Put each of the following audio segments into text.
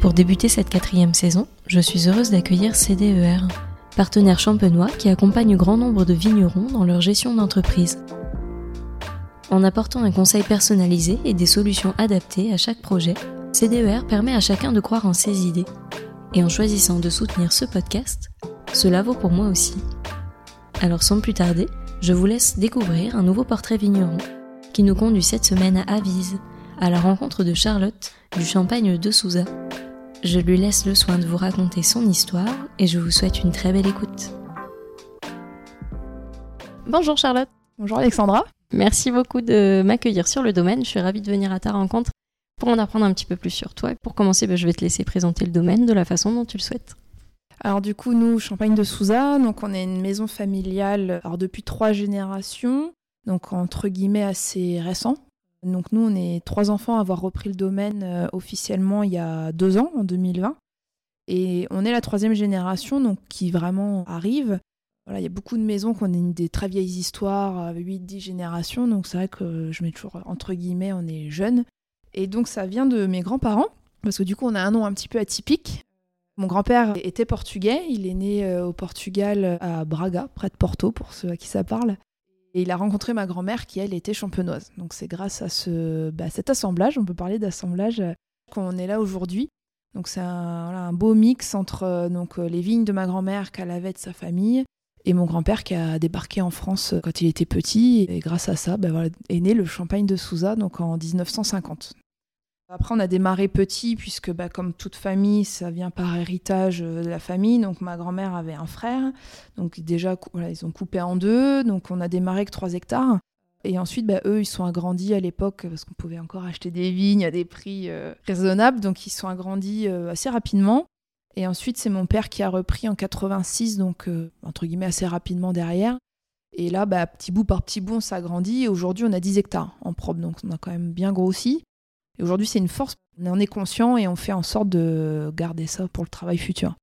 Pour débuter cette quatrième saison, je suis heureuse d'accueillir CDER, partenaire champenois qui accompagne grand nombre de vignerons dans leur gestion d'entreprise. En apportant un conseil personnalisé et des solutions adaptées à chaque projet, CDER permet à chacun de croire en ses idées. Et en choisissant de soutenir ce podcast, cela vaut pour moi aussi. Alors sans plus tarder, je vous laisse découvrir un nouveau portrait vigneron qui nous conduit cette semaine à Avise, à la rencontre de Charlotte du Champagne de Souza. Je lui laisse le soin de vous raconter son histoire et je vous souhaite une très belle écoute. Bonjour Charlotte. Bonjour Alexandra. Merci beaucoup de m'accueillir sur le domaine. Je suis ravie de venir à ta rencontre pour en apprendre un petit peu plus sur toi. Et pour commencer, ben, je vais te laisser présenter le domaine de la façon dont tu le souhaites. Alors du coup, nous, Champagne de Souza, donc on est une maison familiale alors depuis trois générations donc entre guillemets assez récent. Donc nous, on est trois enfants à avoir repris le domaine euh, officiellement il y a deux ans, en 2020. Et on est la troisième génération donc, qui vraiment arrive. Voilà, il y a beaucoup de maisons qui ont des très vieilles histoires, 8-10 générations, donc c'est vrai que je mets toujours entre guillemets, on est jeunes. Et donc ça vient de mes grands-parents, parce que du coup on a un nom un petit peu atypique. Mon grand-père était portugais, il est né euh, au Portugal à Braga, près de Porto, pour ceux à qui ça parle. Et il a rencontré ma grand-mère qui, elle, était champenoise. Donc c'est grâce à ce, bah, cet assemblage, on peut parler d'assemblage, euh, qu'on est là aujourd'hui. Donc c'est un, beau mix entre euh, donc, euh, les vignes de ma grand-mère qu'elle avait de sa famille et mon grand-père qui a débarqué en France quand il était petit. Et grâce à ça, bah, est né le champagne de Souza donc en 1950. Après, on a démarré petit, puisque bah, comme toute famille, ça vient par héritage euh, de la famille. Donc ma grand-mère avait un frère. Donc déjà, ils ont coupé en deux. Donc on a démarré avec 3 hectares. Et ensuite, bah, eux, ils sont agrandis à l'époque, parce qu'on pouvait encore acheter des vignes à des prix euh, raisonnables. Donc ils sont agrandis euh, assez rapidement. Et ensuite, c'est mon père qui a repris en 86, donc entre guillemets assez rapidement derrière. Et là, bah, petit bout par petit bout, on s'agrandit. Et aujourd'hui, on a 10 hectares en propre. Donc on a quand même bien grossi. Et aujourd'hui, c'est une force. On en est conscient et on fait en sorte de garder ça pour le travail futur.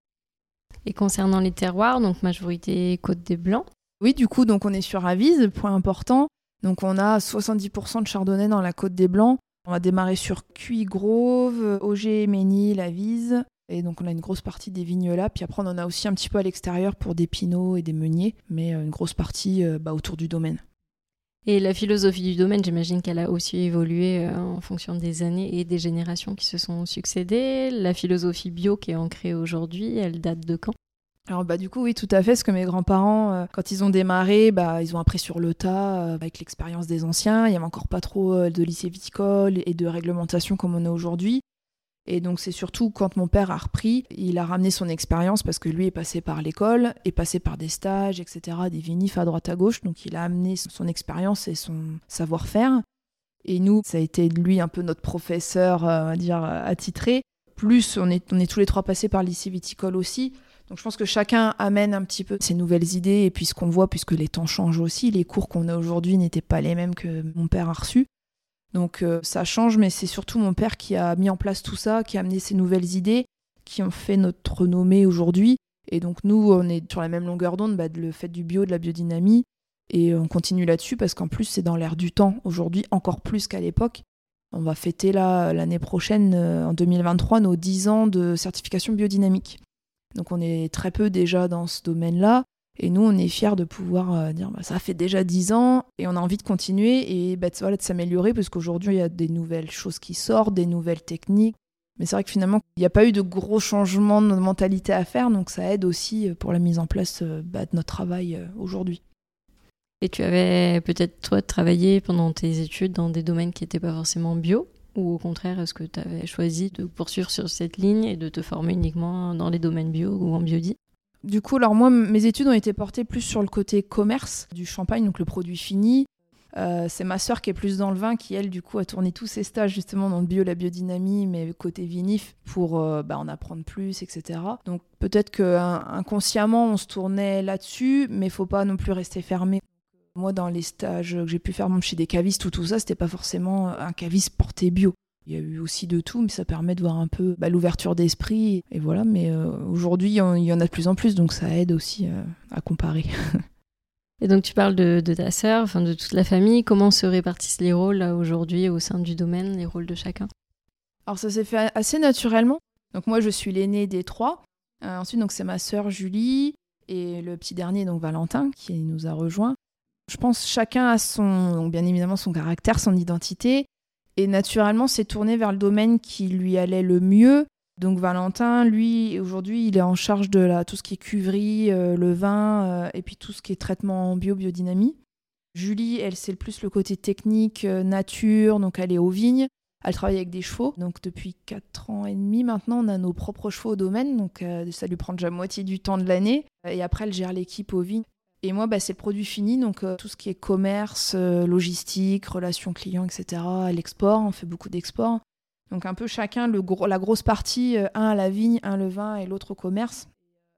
Et concernant les terroirs, donc majorité Côte des Blancs. Oui, du coup, donc on est sur Avise, point important. Donc on a 70% de chardonnay dans la Côte des Blancs. On va démarrer sur Cuy, Grove, Auger, Ménil, Avise. Et donc on a une grosse partie des vignes là. Puis après, on en a aussi un petit peu à l'extérieur pour des pinots et des meuniers, mais euh, une grosse partie euh, bah, autour du domaine. Et la philosophie du domaine, j'imagine qu'elle a aussi évolué euh, en fonction des années et des générations qui se sont succédées. La philosophie bio qui est ancrée aujourd'hui, elle date de quand? Alors bah du coup oui tout à fait, parce que mes grands-parents euh, quand ils ont démarré, bah ils ont appris sur le tas euh, avec l'expérience des anciens. Il y avait encore pas trop de lycée viticole et de réglementation comme on a aujourd'hui. Et donc c'est surtout quand mon père a repris, il a ramené son expérience parce que lui est passé par l'école, est passé par des stages, etc., des vinifs à droite à gauche, donc il a amené son expérience et son savoir-faire. Et nous, ça a été lui un peu notre professeur, euh, on va dire, attitré. Plus, on est, on est tous les trois passés par le viticole aussi. Donc je pense que chacun amène un petit peu ses nouvelles idées et puis ce qu'on voit, puisque les temps changent aussi, les cours qu'on a aujourd'hui n'étaient pas les mêmes que mon père a reçus. Donc euh, ça change, mais c'est surtout mon père qui a mis en place tout ça, qui a amené ces nouvelles idées, qui ont fait notre renommée aujourd'hui. Et donc nous, on est sur la même longueur d'onde, bah, le fait du bio, de la biodynamie, et on continue là-dessus parce qu'en plus c'est dans l'air du temps aujourd'hui, encore plus qu'à l'époque. On va fêter là l'année prochaine, euh, en 2023, nos 10 ans de certification biodynamique. Donc on est très peu déjà dans ce domaine-là. Et nous, on est fiers de pouvoir euh, dire bah, ça fait déjà 10 ans et on a envie de continuer et bah, de s'améliorer parce qu'aujourd'hui, il y a des nouvelles choses qui sortent, des nouvelles techniques. Mais c'est vrai que finalement, il n'y a pas eu de gros changements de mentalité à faire, donc ça aide aussi euh, pour la mise en place euh, bah, de notre travail aujourd'hui. Et tu avais peut-être, toi, travaillé pendant tes études dans des domaines qui n'étaient pas forcément bio ou au contraire, est-ce que tu avais choisi de poursuivre sur cette ligne et de te former uniquement dans les domaines bio ou en biodie du coup, alors moi, mes études ont été portées plus sur le côté commerce du champagne, donc le produit fini. Euh, c'est ma sœur qui est plus dans le vin, qui elle, du coup, a tourné tous ses stages justement dans le bio, la biodynamie, mais côté vinif, pour euh, bah, en apprendre plus, etc. Donc peut-être que inconsciemment, on se tournait là-dessus, mais faut pas non plus rester fermé. Moi, dans les stages que j'ai pu faire même chez des cavistes ou tout ça, c'était pas forcément un caviste porté bio. Il y a eu aussi de tout, mais ça permet de voir un peu bah, l'ouverture d'esprit. Et voilà, mais euh, aujourd'hui, il y en a de plus en plus, donc ça aide aussi à comparer. Et donc tu parles de, ta sœur, enfin de toute la famille. Comment se répartissent les rôles aujourd'hui au sein du domaine, les rôles de chacun? Alors ça s'est fait assez naturellement. Donc moi je suis l'aînée des trois. Euh, ensuite donc c'est ma sœur Julie et le petit dernier donc Valentin qui nous a rejoints. Je pense chacun a son donc bien évidemment son caractère, son identité et naturellement s'est tourné vers le domaine qui lui allait le mieux donc Valentin, lui, aujourd'hui, il est en charge de la, tout ce qui est cuverie, euh, le vin, euh, et puis tout ce qui est traitement bio, biodynamie. Julie, elle, c'est le plus le côté technique, euh, nature, donc elle est aux vignes. Elle travaille avec des chevaux. Donc depuis 4 ans et demi maintenant, on a nos propres chevaux au domaine. Donc ça lui prend déjà moitié du temps de l'année. Et après, elle gère l'équipe aux vignes. Et moi, bah, c'est le produit fini. Donc tout ce qui est commerce, logistique, relations clients, etc. L'export, on fait beaucoup d'export. Donc un peu chacun la grosse partie, euh, un à la vigne, un le vin et l'autre au commerce.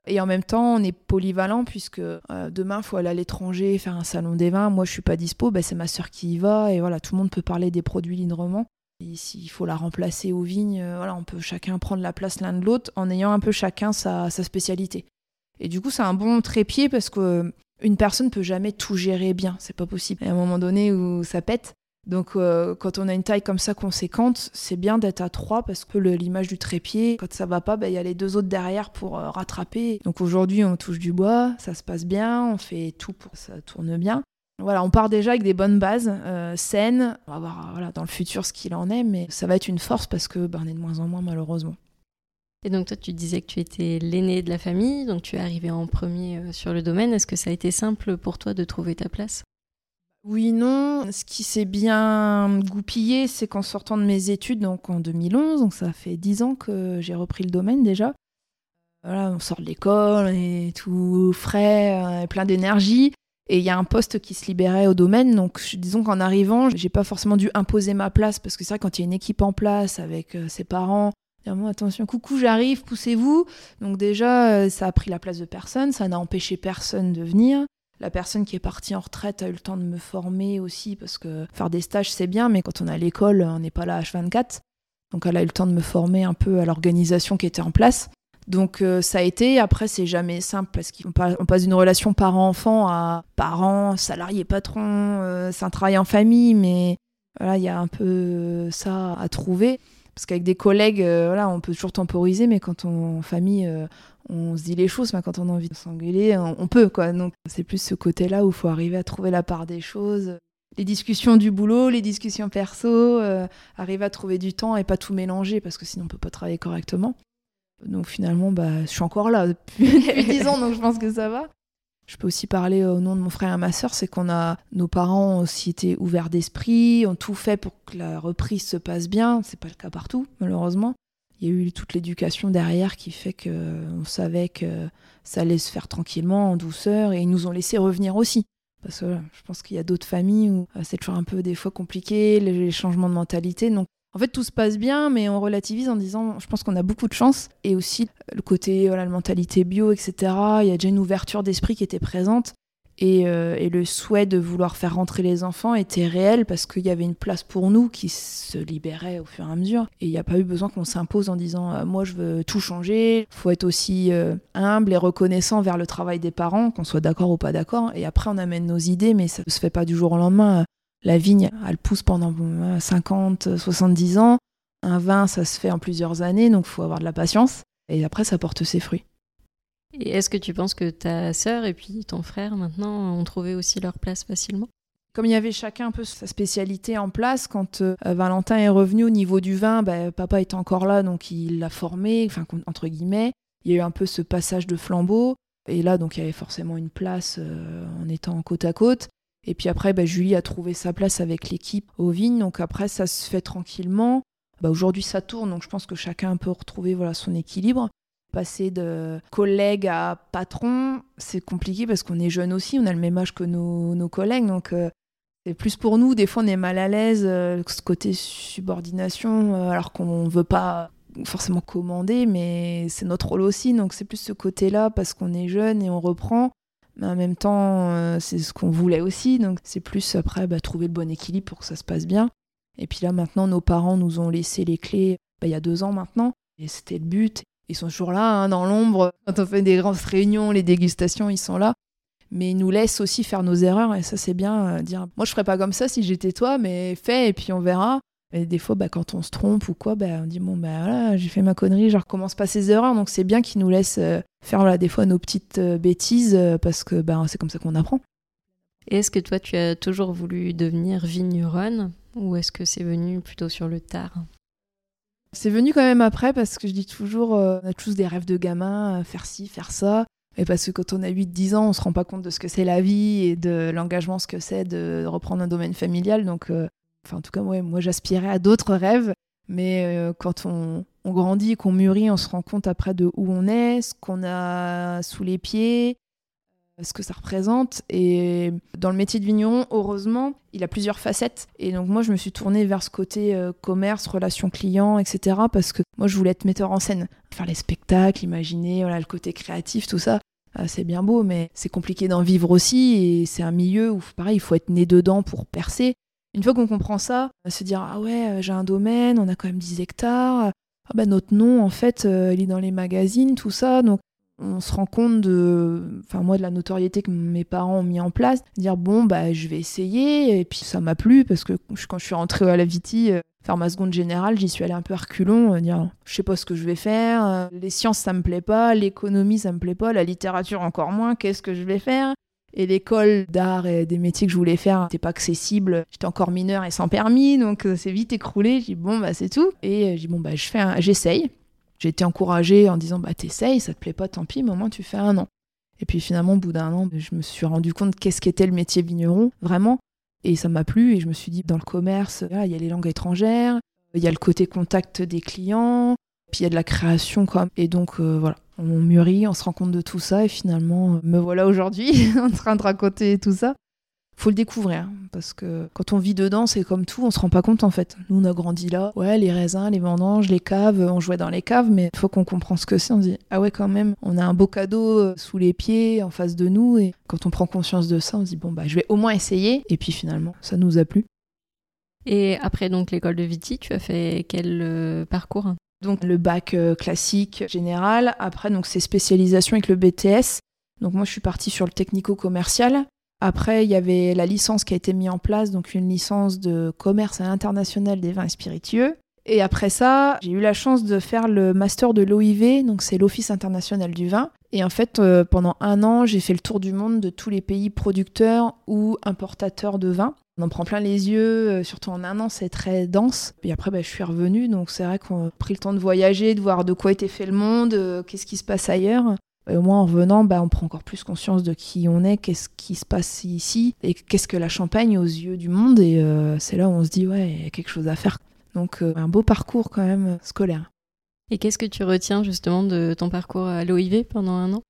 Et en même temps, on est polyvalent puisque euh, demain, il faut aller à l'étranger faire un salon des vins. Moi, je suis pas dispo, ben, c'est ma sœur qui y va. Et voilà, tout le monde peut parler des produits librement. Et s'il faut la remplacer aux vignes, euh, voilà, on peut chacun prendre la place l'un de l'autre en ayant un peu chacun sa spécialité. Et du coup, c'est un bon trépied parce que une personne peut jamais tout gérer bien, c'est pas possible. Il y a un moment donné où ça pète. Donc euh, quand on a une taille comme ça conséquente, c'est bien d'être à trois parce que l'image du trépied, quand ça va pas, bah, il y a les deux autres derrière pour euh, rattraper. Donc aujourd'hui on touche du bois, ça se passe bien, on fait tout pour que ça tourne bien. Voilà, on part déjà avec des bonnes bases euh, saines. On va voir voilà, dans le futur ce qu'il en est, mais ça va être une force parce que bah, on est de moins en moins malheureusement. Et donc toi, tu disais que tu étais l'aîné de la famille, donc tu es arrivé en premier sur le domaine. Est-ce que ça a été simple pour toi de trouver ta place? Oui, non. Ce qui s'est bien goupillé, c'est qu'en sortant de mes études, donc en 2011, donc ça fait dix ans que j'ai repris le domaine déjà. Voilà, on sort de l'école, et tout frais, plein d'énergie. Et il y a un poste qui se libérait au domaine. Donc, disons qu'en arrivant, j'ai pas forcément dû imposer ma place parce que c'est vrai, quand il y a une équipe en place avec euh, ses parents, attention, coucou, j'arrive, poussez-vous. Donc, déjà, euh, ça a pris la place de personne, ça n'a empêché personne de venir. La personne qui est partie en retraite a eu le temps de me former aussi, parce que faire des stages, c'est bien, mais quand on est à l'école, on n'est pas là H24. Donc elle a eu le temps de me former un peu à l'organisation qui était en place. Donc euh, ça a été, après c'est jamais simple parce qu'on passe d'une relation parent-enfant à parent, salarié, patron, euh, c'est un travail en famille, mais voilà, il y a un peu ça à trouver. Parce qu'avec des collègues, euh, voilà, on peut toujours temporiser, mais quand on en famille, on se dit les choses, mais quand on a envie de s'engueuler, on, peut quoi. Donc c'est plus ce côté-là où il faut arriver à trouver la part des choses. Les discussions du boulot, les discussions perso, euh, arriver à trouver du temps et pas tout mélanger parce que sinon on peut pas travailler correctement. Donc finalement, bah, je suis encore là depuis, 10 ans, donc je pense que ça va. Je peux aussi parler au nom de mon frère et ma soeur, c'est qu'on a nos parents aussi été ouverts d'esprit, ont tout fait pour que la reprise se passe bien. C'est pas le cas partout, malheureusement il y a eu toute l'éducation derrière qui fait qu'on savait que ça allait se faire tranquillement, en douceur, et ils nous ont laissé revenir aussi. Parce que je pense qu'il y a d'autres familles où euh, c'est toujours un peu des fois compliqué, les, changements de mentalité. Donc en fait, tout se passe bien, mais on relativise en disant, je pense qu'on a beaucoup de chance. Et aussi le côté, voilà, la mentalité bio, etc. Il y a déjà une ouverture d'esprit qui était présente. Euh, et, le souhait de vouloir faire rentrer les enfants était réel parce qu'il y avait une place pour nous qui se libérait au fur et à mesure. Et il n'y a pas eu besoin qu'on s'impose en disant euh, moi je veux tout changer. Il faut être aussi euh, humble et reconnaissant vers le travail des parents, qu'on soit d'accord ou pas d'accord. Et après on amène nos idées, mais ça ne se fait pas du jour au lendemain. La vigne, elle pousse pendant 50, 70 ans. Un vin, ça se fait en plusieurs années, donc il faut avoir de la patience. Et après, ça porte ses fruits. Et est-ce que tu penses que ta sœur et puis ton frère maintenant ont trouvé aussi leur place facilement? Comme il y avait chacun un peu sa spécialité en place, quand euh, Valentin est revenu au niveau du vin, bah, papa était encore là, donc il l'a formé, enfin entre guillemets. Il y a eu un peu ce passage de flambeau, et là donc il y avait forcément une place euh, en étant côte à côte. Et puis après, bah, Julie a trouvé sa place avec l'équipe aux vignes, donc après ça se fait tranquillement. Bah, Aujourd'hui ça tourne, donc je pense que chacun peut retrouver voilà, son équilibre passer de collègue à patron, c'est compliqué parce qu'on est jeune aussi, on a le même âge que nos, collègues. Donc, euh, C'est plus pour nous, des fois on est mal à l'aise, euh, ce côté subordination, euh, alors qu'on veut pas forcément commander, mais c'est notre rôle aussi, donc c'est plus ce côté-là parce qu'on est jeune et on reprend. Mais en même temps, euh, c'est ce qu'on voulait aussi, donc c'est plus après bah, trouver le bon équilibre pour que ça se passe bien. Et puis là maintenant, nos parents nous ont laissé les clés bah, il y a deux ans maintenant, et c'était le but. Ils sont toujours là, hein, dans l'ombre. Quand on fait des grandes réunions, les dégustations, ils sont là mais ils nous laissent aussi faire nos erreurs et ça c'est bien euh, dire moi je ferais pas comme ça si j'étais toi mais fais et puis on verra et des fois bah, quand on se trompe ou quoi bah, on dit bon bah voilà j'ai fait ma connerie je recommence pas ces erreurs donc c'est bien qu'ils nous laissent euh, faire voilà, des fois nos petites euh, bêtises parce que bah, c'est comme ça qu'on apprend est-ce que toi tu as toujours voulu devenir vigneronne ou est-ce que c'est venu plutôt sur le tard? C'est venu quand même après parce que je dis toujours, on a tous des rêves de gamin, faire ci, faire ça. Et parce que quand on a 8-10 ans, on se rend pas compte de ce que c'est la vie et de l'engagement, ce que c'est de reprendre un domaine familial. Donc, euh, enfin, en tout cas, moi, j'aspirais à d'autres rêves. Mais euh, quand on, grandit, qu'on mûrit, on se rend compte après de où on est, ce qu'on a sous les pieds, ce que ça représente. Et dans le métier de vigneron, heureusement, il a plusieurs facettes. Et donc moi, je me suis tournée vers ce côté euh, commerce, relations clients, etc. Parce que moi, je voulais être metteur en scène, faire les spectacles, imaginer, le côté créatif, tout ça. Ah, c'est bien beau, mais c'est compliqué d'en vivre aussi. Et c'est un milieu où, pareil, il faut être né dedans pour percer. Une fois qu'on comprend ça, se dire ah ouais, euh, j'ai un domaine, on a quand même 10 hectares. Ah bah notre nom, en fait, euh, il est dans les magazines, tout ça. Donc on se rend compte de, enfin moi de la notoriété que mes parents ont mis en place, dire bon bah je vais essayer et puis ça m'a plu parce que quand je suis rentrée à la Viti euh, faire ma seconde générale, j'y suis allée un peu reculons, euh, dire je sais pas ce que je vais faire, euh, les sciences ça me plaît pas, l'économie ça me plaît pas, la littérature encore moins, qu'est-ce que je vais faire? Et l'école d'art et des métiers que je voulais faire n'était pas accessible. J'étais encore mineure et sans permis, donc c'est vite écroulé. J'ai dit bon bah c'est tout. Et j'ai dit bon bah je fais, j'essaye. J'ai été encouragée en disant bah t'essayes, ça te plaît pas, tant pis, mais au moins tu fais un an. Et puis finalement, au bout d'un an, je me suis rendu compte qu'est-ce qu'était le métier vigneron, vraiment. Et ça m'a plu et je me suis dit, dans le commerce, il y a les langues étrangères, il y a le côté contact des clients, puis il y a de la création même. Et donc euh, voilà, on mûrit, on se rend compte de tout ça et finalement, me voilà aujourd'hui en train de raconter tout ça faut le découvrir parce que quand on vit dedans, c'est comme tout, on se rend pas compte en fait. Nous, on a grandi là, ouais, les raisins, les vendanges, les caves, on jouait dans les caves, mais il faut qu'on comprenne ce que c'est. On se dit, ah ouais, quand même, on a un beau cadeau euh, sous les pieds, en face de nous, et quand on prend conscience de ça, on se dit, bon, bah, je vais au moins essayer, et puis finalement, ça nous a plu. Et après donc l'école de Viti, tu as fait quel euh, parcours? Donc le bac euh, classique général, après donc c'est spécialisation avec le BTS. Donc moi je suis partie sur le technico-commercial après, il y avait la licence qui a été mise en place, donc une licence de commerce à l'international des vins spiritueux. Et après ça, j'ai eu la chance de faire le master de l'OIV, donc c'est l'Office international du vin. Et en fait, euh, pendant un an, j'ai fait le tour du monde de tous les pays producteurs ou importateurs de vin. On en prend plein les yeux, euh, surtout en un an, c'est très dense. Et après, bah, je suis revenue, donc c'est vrai qu'on a pris le temps de voyager, de voir de quoi était fait le monde, euh, qu'est-ce qui se passe ailleurs. Et au moins en revenant, bah, on prend encore plus conscience de qui on est, qu'est-ce qui se passe ici, et qu'est-ce que la Champagne aux yeux du monde. Et c'est là où on se dit, ouais, il y a quelque chose à faire. Donc euh, un beau parcours quand même euh, scolaire. Et qu'est-ce que tu retiens justement de ton parcours à l'OIV pendant un an?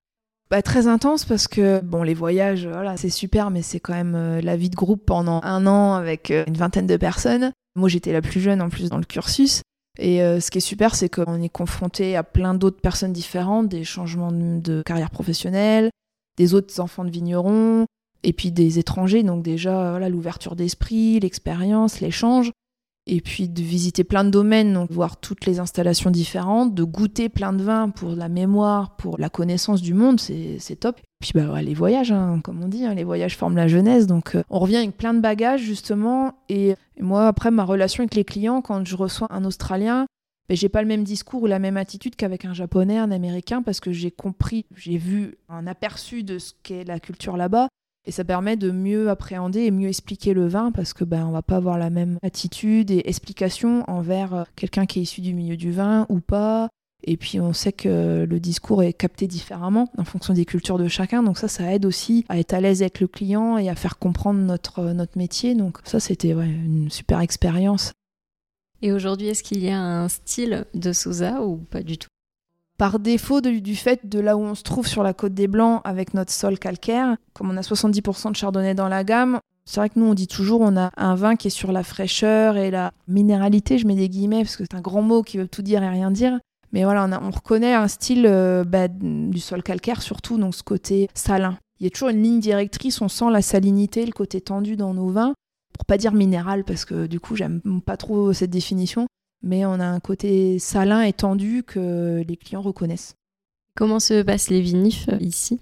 Bah, très intense parce que bon les voyages voilà c'est super mais c'est quand même la vie de groupe pendant un an avec une vingtaine de personnes moi j'étais la plus jeune en plus dans le cursus et euh, ce qui est super, c'est qu'on est confronté à plein d'autres personnes différentes, des changements de carrière professionnelle, des autres enfants de vignerons, et puis des étrangers. Donc déjà, voilà, l'ouverture d'esprit, l'expérience, l'échange. Et puis de visiter plein de domaines, donc voir toutes les installations différentes, de goûter plein de vins pour la mémoire, pour la connaissance du monde, c'est top. Puis bah, les voyages, hein, comme on dit, hein, les voyages forment la jeunesse. Donc euh, on revient avec plein de bagages justement. Et, moi, après, ma relation avec les clients, quand je reçois un Australien, ben, j'ai pas le même discours ou la même attitude qu'avec un Japonais, un Américain, parce que j'ai compris, j'ai vu un aperçu de ce qu'est la culture là-bas. Et ça permet de mieux appréhender et mieux expliquer le vin parce que ben on va pas avoir la même attitude et explication envers euh, quelqu'un qui est issu du milieu du vin ou pas, et puis on sait que le discours est capté différemment en fonction des cultures de chacun. Donc ça, ça aide aussi à être à l'aise avec le client et à faire comprendre notre, notre métier. Donc ça, c'était une super expérience. Et aujourd'hui, est-ce qu'il y a un style de Souza ou pas du tout? Par défaut du fait de là où on se trouve sur la côte des Blancs avec notre sol calcaire, comme on a 70% de chardonnay dans la gamme, C'est vrai que nous, on dit toujours, on a un vin qui est sur la fraîcheur et la minéralité, je mets des guillemets parce que c'est un grand mot qui veut tout dire et rien dire. Mais voilà, on, reconnaît un style euh, bah, du sol calcaire surtout, donc ce côté salin. Il y a toujours une ligne directrice, on sent la salinité, le côté tendu dans nos vins. Pour pas dire minéral, parce que du coup, j'aime pas trop cette définition, mais on a un côté salin et tendu que les clients reconnaissent. Comment se passent les vinifs euh, ici?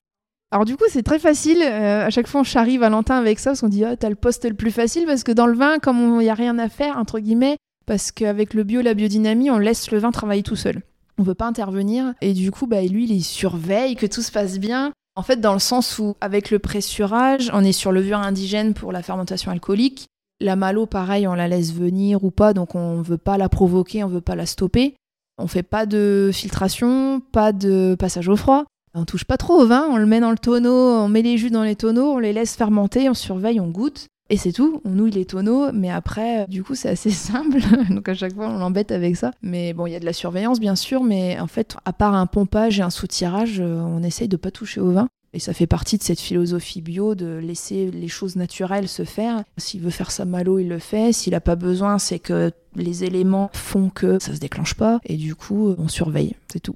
Alors du coup, c'est très facile. Euh, à chaque fois, on charrie Valentin avec ça, parce qu'on dit, oh, t'as le poste le plus facile, parce que dans le vin, comme il n'y a rien à faire, entre guillemets, parce qu'avec le bio, la biodynamie, on laisse le vin travailler tout seul. On ne veut pas intervenir. Et du coup, bah, lui, il surveille que tout se passe bien. En fait, dans le sens où, avec le pressurage, on est sur levure indigène pour la fermentation alcoolique. La malo, pareil, on la laisse venir ou pas, donc on ne veut pas la provoquer, on ne veut pas la stopper. On fait pas de filtration, pas de passage au froid. On touche pas trop au vin, on le met dans le tonneau, on met les jus dans les tonneaux, on les laisse fermenter, on surveille, on goûte. Et c'est tout, on nouille les tonneaux, mais après, du coup, c'est assez simple. Donc à chaque fois, on l'embête avec ça. Mais bon, il y a de la surveillance, bien sûr, mais en fait, à part un pompage et un soutirage, euh, on essaye de pas toucher au vin. Et ça fait partie de cette philosophie bio de laisser les choses naturelles se faire. S'il veut faire sa malo, il le fait. S'il n'a pas besoin, c'est que les éléments font que ça se déclenche pas. Et du coup, on surveille, c'est tout.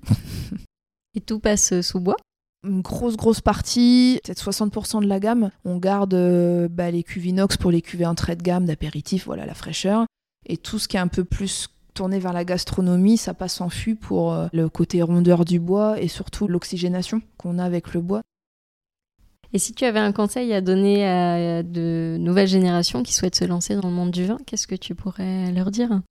Et tout passe euh, sous bois? Une grosse grosse partie, peut-être 60% de la gamme. On garde euh, bah, les cuves inox pour les cuvées entrée de gamme, d'apéritif, voilà la fraîcheur. Et tout ce qui est un peu plus tourné vers la gastronomie, ça passe en fût pour euh, le côté rondeur du bois et surtout l'oxygénation qu'on a avec le bois. Et si tu avais un conseil à donner à de nouvelles générations qui souhaitent se lancer dans le monde du vin, qu'est-ce que tu pourrais leur dire?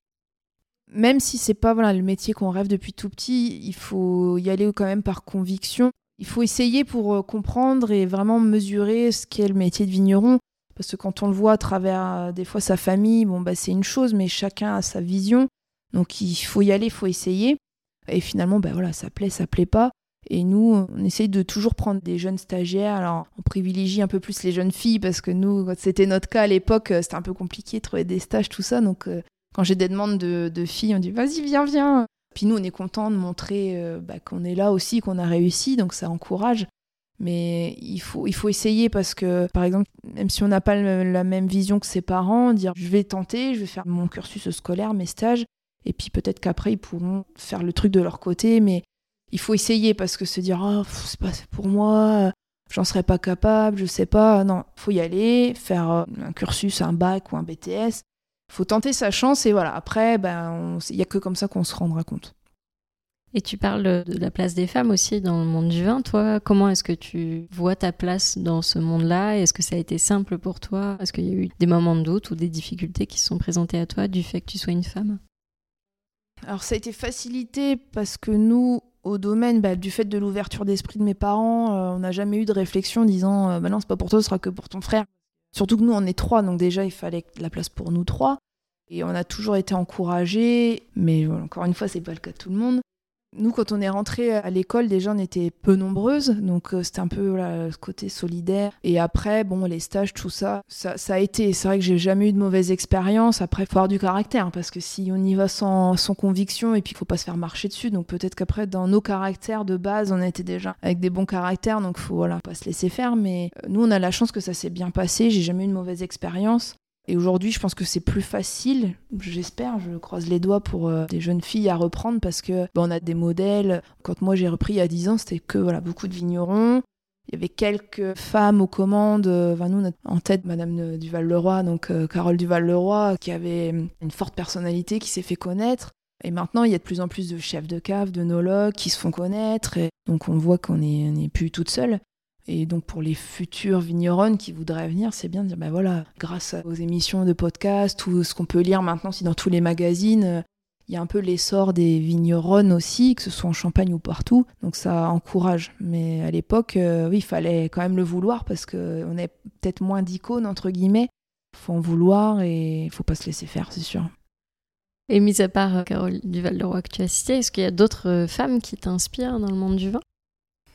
Même si c'est pas voilà, le métier qu'on rêve depuis tout petit, il faut y aller quand même par conviction. Il faut essayer pour euh, comprendre et vraiment mesurer ce qu'est le métier de vigneron. Parce que quand on le voit à travers euh, des fois sa famille, bon bah c'est une chose, mais chacun a sa vision. Donc il faut y aller, il faut essayer. Et finalement, bah voilà, ça plaît, ça plaît pas. Et nous, on essaye de toujours prendre des jeunes stagiaires. Alors, on privilégie un peu plus les jeunes filles parce que nous, c'était notre cas à l'époque, euh, c'était un peu compliqué de trouver des stages, tout ça. Donc, quand j'ai des demandes de, filles, on dit vas-y, viens, viens. Puis nous, on est content de montrer euh, bah, qu'on est là aussi, qu'on a réussi, donc ça encourage. Mais il faut, il faut essayer parce que, par exemple, même si on n'a pas la même vision que ses parents, dire je vais tenter, je vais faire mon cursus scolaire, mes stages, et puis peut-être qu'après ils pourront faire le truc de leur côté, mais il faut essayer parce que se dire oh, c'est pas pour moi, j'en serais pas capable, je sais pas. Non, faut y aller, faire euh, un cursus, un bac ou un BTS, faut tenter sa chance et voilà. Après, ben, il n'y a que comme ça qu'on se rendra compte. Et tu parles de la place des femmes aussi dans le monde du vin. Toi, comment est-ce que tu vois ta place dans ce monde-là? Est-ce que ça a été simple pour toi? Est-ce qu'il y a eu des moments de doute ou des difficultés qui se sont présentées à toi du fait que tu sois une femme? Alors ça a été facilité parce que nous, au domaine bah, du fait de l'ouverture d'esprit de mes parents, euh, on n'a jamais eu de réflexion disant euh, bah non, c'est pas pour toi, ce sera que pour ton frère. Surtout que nous, on est trois, donc déjà, il fallait la place pour nous trois. Et on a toujours été encouragés, mais encore une fois, c'est pas le cas de tout le monde. Nous, quand on est rentré à l'école, déjà, on était peu nombreuses, donc euh, c'était un peu ce côté solidaire. Et après, bon, les stages, tout ça, ça, a été. C'est vrai que j'ai jamais eu de mauvaise expérience. Après, faut avoir du caractère, parce que si on y va sans, conviction, et puis il faut pas se faire marcher dessus, donc peut-être qu'après, dans nos caractères de base, on était déjà avec des bons caractères, donc faut voilà, pas se laisser faire. Mais euh, nous, on a la chance que ça s'est bien passé. J'ai jamais eu de mauvaise expérience. Et aujourd'hui, je pense que c'est plus facile, j'espère, je croise les doigts pour euh, des jeunes filles à reprendre parce que bah, on a des modèles. Quand moi j'ai repris il y a 10 ans, c'était que voilà, beaucoup de vignerons. Il y avait quelques femmes aux commandes. Euh, nous, en tête Madame Duval-Leroy, donc euh, Carole Duval-Leroy, qui avait une forte personnalité, qui s'est fait connaître. Et maintenant, il y a de plus en plus de chefs de cave, de nologues qui se font connaître. Et donc, on voit qu'on n'est plus toute seule. Et donc pour les futurs vigneronnes qui voudraient venir, c'est bien de dire, ben voilà, grâce aux émissions de podcast, tout ce qu'on peut lire maintenant, si dans tous les magazines, euh, il y a un peu l'essor des vigneronnes aussi, que ce soit en Champagne ou partout. Donc ça encourage. Mais à l'époque, euh, oui, il fallait quand même le vouloir parce qu'on est peut-être moins d'icônes, entre guillemets. Il faut en vouloir et il faut pas se laisser faire, c'est sûr. Et mis à part euh, Carole Duval-Leroy que tu as cité, est-ce qu'il y a d'autres femmes qui t'inspirent dans le monde du vin?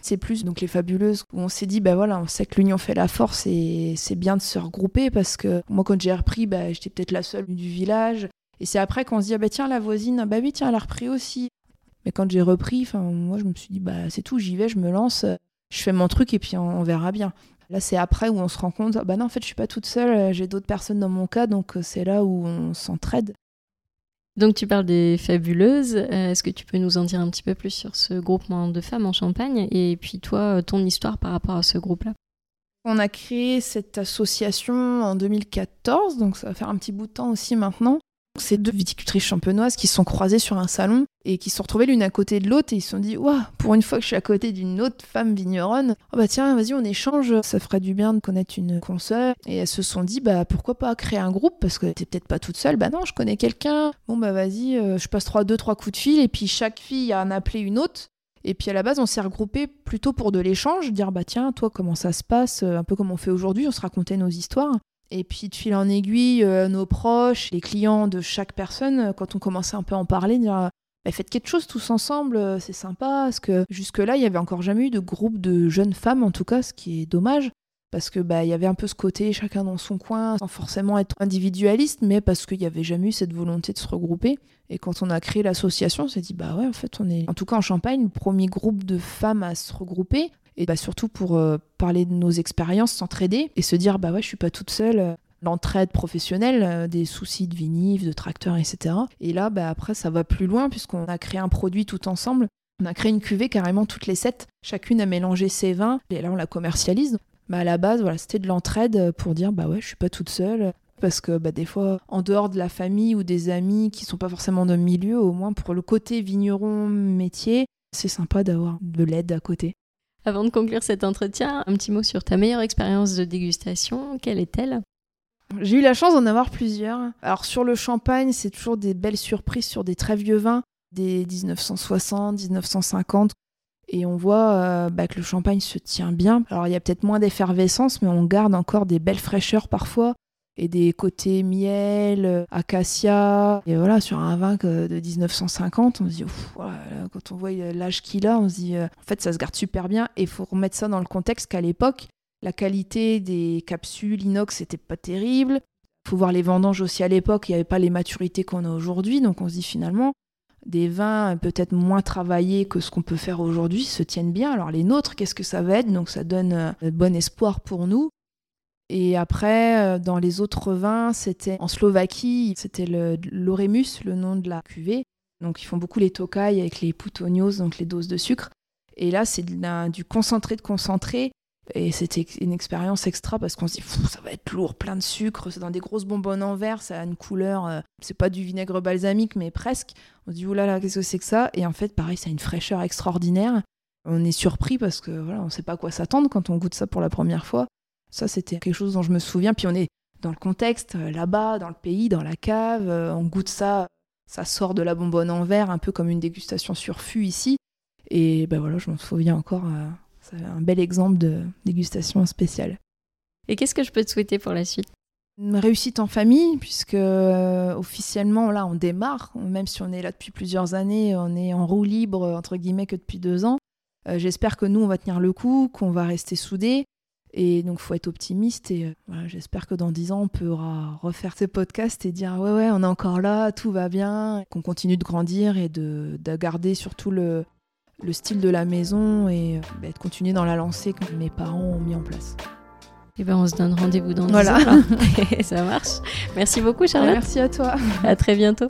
C'est plus donc les fabuleuses où on s'est dit bah voilà on sait que l'union fait la force et c'est bien de se regrouper parce que moi quand j'ai repris bah j'étais peut-être la seule du village. Et c'est après qu'on se dit ah bah tiens la voisine bah oui tiens elle a repris aussi. Mais quand j'ai repris moi je me suis dit bah c'est tout j'y vais je me lance je fais mon truc et puis on, verra bien. Là, c'est après où on se rend compte, bah non, en fait, je suis pas toute seule, j'ai d'autres personnes dans mon cas, donc c'est là où on s'entraide. Donc tu parles des fabuleuses. Est-ce que tu peux nous en dire un petit peu plus sur ce groupement de femmes en Champagne et puis toi, ton histoire par rapport à ce groupe-là? On a créé cette association en 2014, donc ça va faire un petit bout de temps aussi maintenant. C'est deux viticultrices champenoises qui se sont croisées sur un salon et qui se sont retrouvées l'une à côté de l'autre et ils se sont dit Waouh, pour une fois que je suis à côté d'une autre femme vigneronne, oh bah tiens, vas-y, on échange, ça ferait du bien de connaître une consoeur. Et elles se sont dit Bah pourquoi pas créer un groupe parce que t'es peut-être pas toute seule. Bah non, je connais quelqu'un. Bon bah vas-y, euh, je passe trois, deux, trois coups de fil et puis chaque fille a en appelé une autre. Et puis à la base, on s'est regroupé plutôt pour de l'échange, dire bah tiens, toi comment ça se passe, un peu comme on fait aujourd'hui, on se racontait nos histoires. Et puis de fil en aiguille, euh, nos proches, les clients de chaque personne, euh, quand on commençait un peu à en parler, dire bah, faites quelque chose tous ensemble, euh, c'est sympa. Parce que jusque-là, il y avait encore jamais eu de groupe de jeunes femmes, en tout cas, ce qui est dommage. Parce que bah y avait un peu ce côté chacun dans son coin, sans forcément être individualiste, mais parce qu'il n'y avait jamais eu cette volonté de se regrouper. Et quand on a créé l'association, on s'est dit bah ouais en fait on est en tout cas en Champagne le premier groupe de femmes à se regrouper et bah surtout pour euh, parler de nos expériences, s'entraider et se dire bah ouais je suis pas toute seule. L'entraide professionnelle, euh, des soucis de vinif, de tracteur, etc. Et là, bah après, ça va plus loin puisqu'on a créé un produit tout ensemble. On a créé une cuvée carrément toutes les sept. Chacune a mélangé ses vins et là on la commercialise. Bah à la base, voilà, c'était de l'entraide pour dire bah ouais, je suis pas toute seule parce que bah, des fois, en dehors de la famille ou des amis qui sont pas forcément de milieu, au moins pour le côté vigneron métier, c'est sympa d'avoir de l'aide à côté. Avant de conclure cet entretien, un petit mot sur ta meilleure expérience de dégustation. Quelle est-elle? J'ai eu la chance d'en avoir plusieurs. Alors sur le champagne, c'est toujours des belles surprises sur des très vieux vins, des 1960, 1950. Et on voit euh, bah, que le champagne se tient bien. Alors il y a peut-être moins d'effervescence, mais on garde encore des belles fraîcheurs parfois et des côtés miel, acacia. Et voilà, sur un vin de 1950, on se dit, quand on voit l'âge qu'il a, on se dit, euh, en fait, ça se garde super bien. Et il faut remettre ça dans le contexte qu'à l'époque, la qualité des capsules inox n'était pas terrible. Il faut voir les vendanges aussi à l'époque, il n'y avait pas les maturités qu'on a aujourd'hui. Donc on se dit finalement, des vins peut-être moins travaillés que ce qu'on peut faire aujourd'hui se tiennent bien. Alors les nôtres, qu'est-ce que ça va être? Donc ça donne euh, bon espoir pour nous. Et après, euh, dans les autres vins, c'était en Slovaquie, c'était l'Oremus, le, nom de la cuvée. Donc ils font beaucoup les tokai avec les putonios, donc les doses de sucre. Et là, c'est du concentré de concentré. Et c'était une expérience extra parce qu'on se dit, ça va être lourd, plein de sucre, c'est dans des grosses bonbonnes en verre, ça a une couleur, euh, c'est pas du vinaigre balsamique, mais presque. On se dit, oulala, qu'est-ce que c'est que ça? Et en fait, pareil, ça a une fraîcheur extraordinaire. On est surpris parce que voilà, on sait pas à quoi s'attendre quand on goûte ça pour la première fois. Ça, c'était quelque chose dont je me souviens. Puis on est dans le contexte, euh, là-bas, dans le pays, dans la cave, euh, on goûte ça, ça sort de la bonbonne en verre, un peu comme une dégustation sur fût ici. Et ben voilà, je me souviens encore, euh, c'est un bel exemple de dégustation spéciale. Et qu'est-ce que je peux te souhaiter pour la suite? Une réussite en famille, puisque officiellement, là, on démarre, même si on est là depuis plusieurs années, on est en roue libre, entre guillemets, que depuis deux ans. J'espère que nous, on va tenir le coup, qu'on va rester soudés, et donc, faut être optimiste. Et euh, j'espère que dans dix ans, on pourra refaire ces podcasts et dire ouais, ouais, on est encore là, tout va bien, qu'on continue de grandir et de, garder surtout le, le, style de la maison et euh, bah, de continuer dans la lancée que mes parents ont mis en place. Et eh ben, on se donne rendez-vous dans voilà. ans. Voilà, ça marche. Merci beaucoup, Charlotte. Merci à toi. À très bientôt.